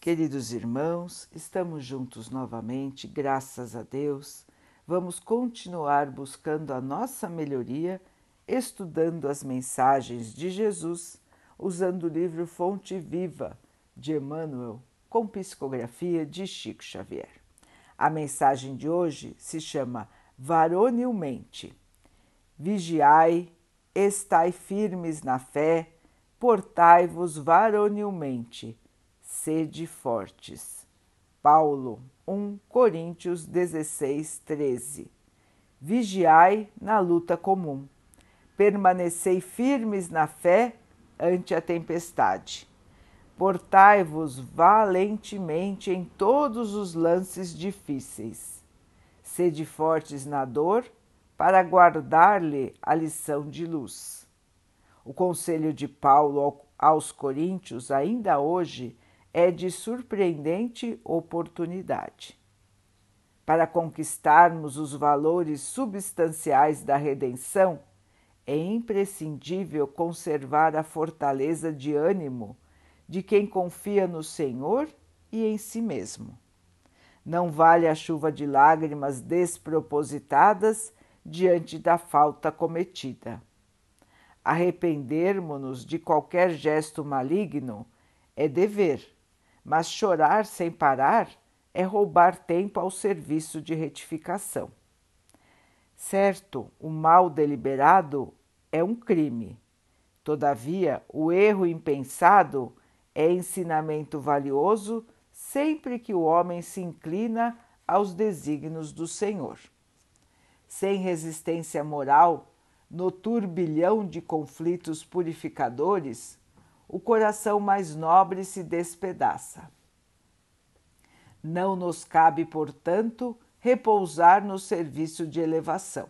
Queridos irmãos, estamos juntos novamente, graças a Deus. Vamos continuar buscando a nossa melhoria, estudando as mensagens de Jesus, usando o livro Fonte Viva de Emmanuel, com psicografia de Chico Xavier. A mensagem de hoje se chama Varonilmente. Vigiai, estai firmes na fé, portai-vos varonilmente sede fortes. Paulo 1 Coríntios 16, 13. Vigiai na luta comum. Permanecei firmes na fé ante a tempestade. Portai-vos valentemente em todos os lances difíceis. Sede fortes na dor, para guardar-lhe a lição de luz. O conselho de Paulo aos Coríntios, ainda hoje, é de surpreendente oportunidade. Para conquistarmos os valores substanciais da redenção, é imprescindível conservar a fortaleza de ânimo de quem confia no Senhor e em si mesmo. Não vale a chuva de lágrimas despropositadas diante da falta cometida. Arrependermos-nos de qualquer gesto maligno é dever mas chorar sem parar é roubar tempo ao serviço de retificação. Certo, o mal deliberado é um crime. Todavia, o erro impensado é ensinamento valioso sempre que o homem se inclina aos desígnios do Senhor. Sem resistência moral, no turbilhão de conflitos purificadores, o coração mais nobre se despedaça. Não nos cabe, portanto, repousar no serviço de elevação.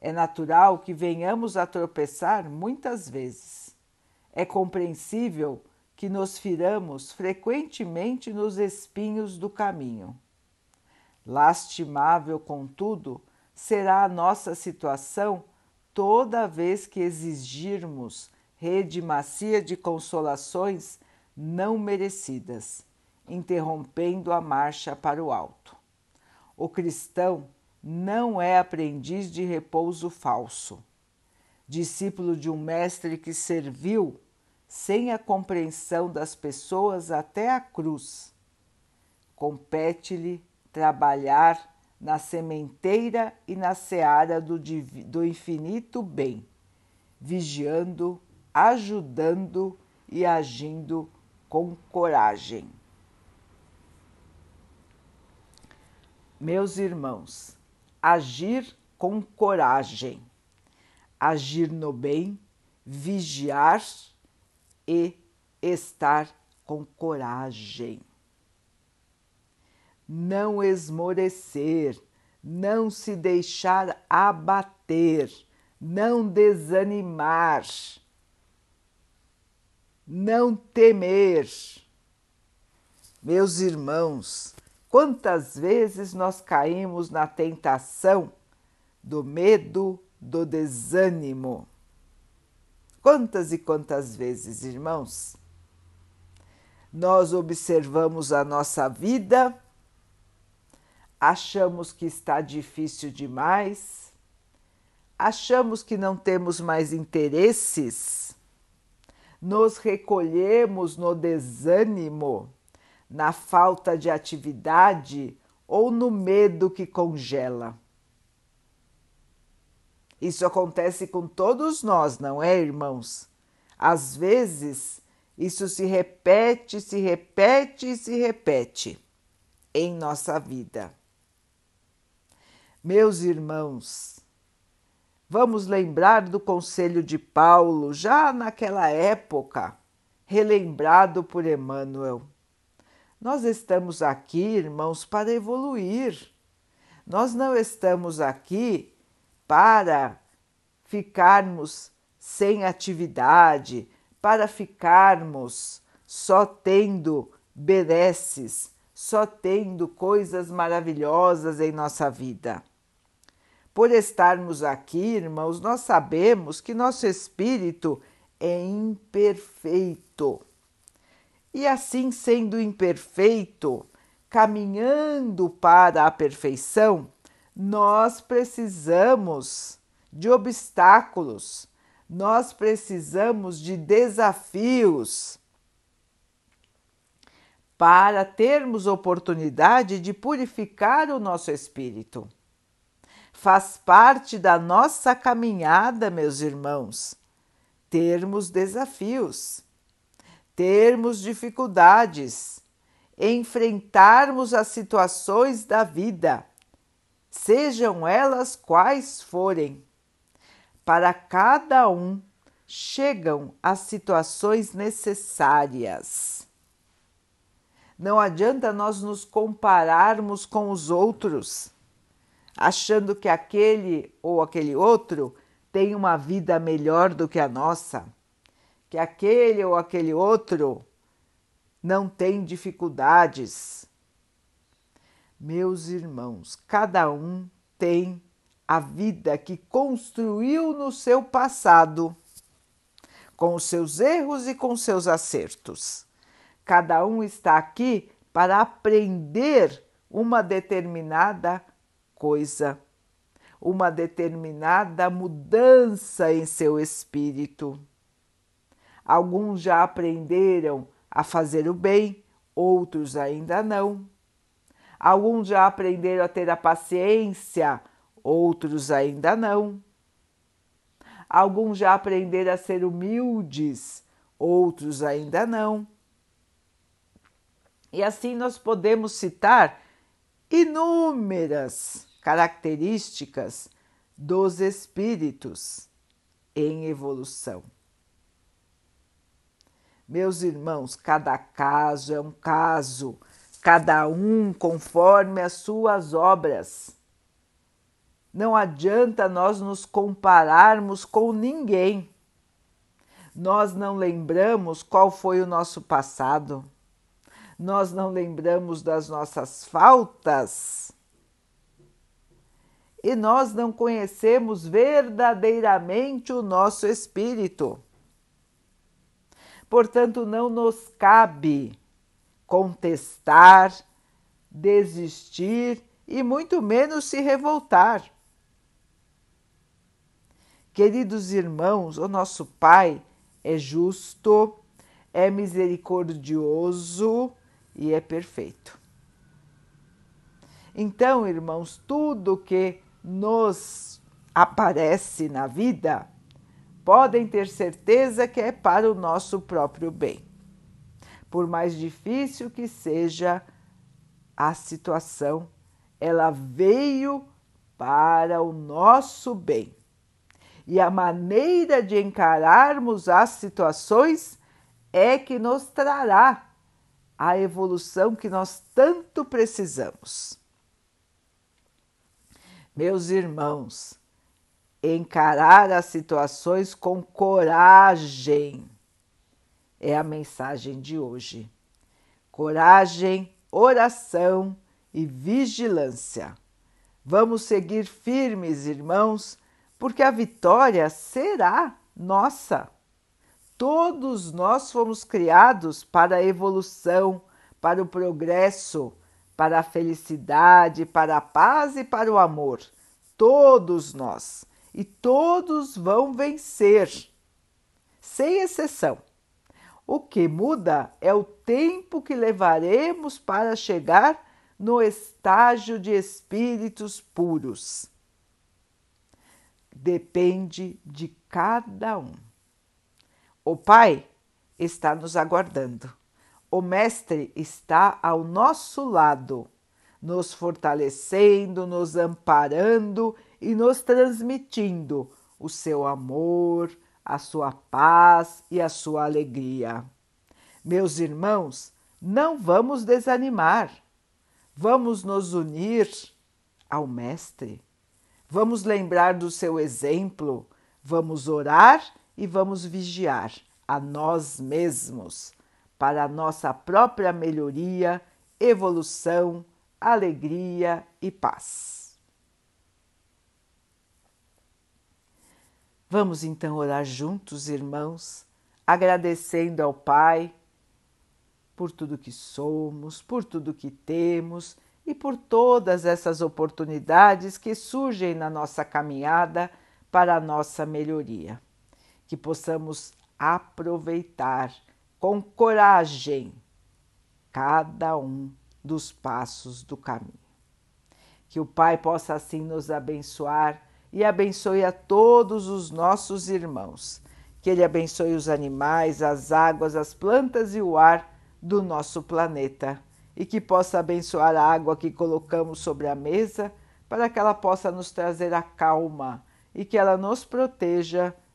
É natural que venhamos a tropeçar muitas vezes. É compreensível que nos firamos frequentemente nos espinhos do caminho. Lastimável, contudo, será a nossa situação toda vez que exigirmos rede macia de consolações não merecidas, interrompendo a marcha para o alto. O cristão não é aprendiz de repouso falso, discípulo de um mestre que serviu sem a compreensão das pessoas até a cruz. Compete-lhe trabalhar na sementeira e na seara do, do infinito bem, vigiando ajudando e agindo com coragem. Meus irmãos, agir com coragem, agir no bem, vigiar e estar com coragem. Não esmorecer, não se deixar abater, não desanimar não temer. Meus irmãos, quantas vezes nós caímos na tentação do medo, do desânimo? Quantas e quantas vezes, irmãos? Nós observamos a nossa vida, achamos que está difícil demais, achamos que não temos mais interesses nos recolhemos no desânimo, na falta de atividade ou no medo que congela. Isso acontece com todos nós, não é, irmãos? Às vezes, isso se repete, se repete e se repete em nossa vida. Meus irmãos, Vamos lembrar do conselho de Paulo, já naquela época, relembrado por Emmanuel. Nós estamos aqui, irmãos, para evoluir. Nós não estamos aqui para ficarmos sem atividade, para ficarmos só tendo benesses, só tendo coisas maravilhosas em nossa vida. Por estarmos aqui, irmãos, nós sabemos que nosso espírito é imperfeito. E assim, sendo imperfeito, caminhando para a perfeição, nós precisamos de obstáculos, nós precisamos de desafios para termos oportunidade de purificar o nosso espírito. Faz parte da nossa caminhada, meus irmãos, termos desafios, termos dificuldades, enfrentarmos as situações da vida, sejam elas quais forem. Para cada um chegam as situações necessárias. Não adianta nós nos compararmos com os outros, achando que aquele ou aquele outro tem uma vida melhor do que a nossa, que aquele ou aquele outro não tem dificuldades. Meus irmãos, cada um tem a vida que construiu no seu passado, com os seus erros e com seus acertos. Cada um está aqui para aprender uma determinada coisa, uma determinada mudança em seu espírito. Alguns já aprenderam a fazer o bem, outros ainda não. Alguns já aprenderam a ter a paciência, outros ainda não. Alguns já aprenderam a ser humildes, outros ainda não. E assim nós podemos citar inúmeras características dos espíritos em evolução. Meus irmãos, cada caso é um caso, cada um conforme as suas obras. Não adianta nós nos compararmos com ninguém. Nós não lembramos qual foi o nosso passado nós não lembramos das nossas faltas e nós não conhecemos verdadeiramente o nosso espírito. Portanto, não nos cabe contestar, desistir e muito menos se revoltar. Queridos irmãos, o nosso Pai é justo, é misericordioso e é perfeito. Então, irmãos, tudo que nos aparece na vida, podem ter certeza que é para o nosso próprio bem. Por mais difícil que seja a situação, ela veio para o nosso bem. E a maneira de encararmos as situações é que nos trará a evolução que nós tanto precisamos. Meus irmãos, encarar as situações com coragem é a mensagem de hoje. Coragem, oração e vigilância. Vamos seguir firmes, irmãos, porque a vitória será nossa. Todos nós fomos criados para a evolução, para o progresso, para a felicidade, para a paz e para o amor. Todos nós. E todos vão vencer, sem exceção. O que muda é o tempo que levaremos para chegar no estágio de espíritos puros. Depende de cada um. O Pai está nos aguardando. O Mestre está ao nosso lado, nos fortalecendo, nos amparando e nos transmitindo o seu amor, a sua paz e a sua alegria. Meus irmãos, não vamos desanimar. Vamos nos unir ao Mestre. Vamos lembrar do seu exemplo. Vamos orar e vamos vigiar a nós mesmos para a nossa própria melhoria, evolução, alegria e paz. Vamos então orar juntos, irmãos, agradecendo ao Pai por tudo que somos, por tudo que temos e por todas essas oportunidades que surgem na nossa caminhada para a nossa melhoria. Que possamos aproveitar com coragem cada um dos passos do caminho. Que o Pai possa assim nos abençoar e abençoe a todos os nossos irmãos. Que Ele abençoe os animais, as águas, as plantas e o ar do nosso planeta e que possa abençoar a água que colocamos sobre a mesa para que ela possa nos trazer a calma e que ela nos proteja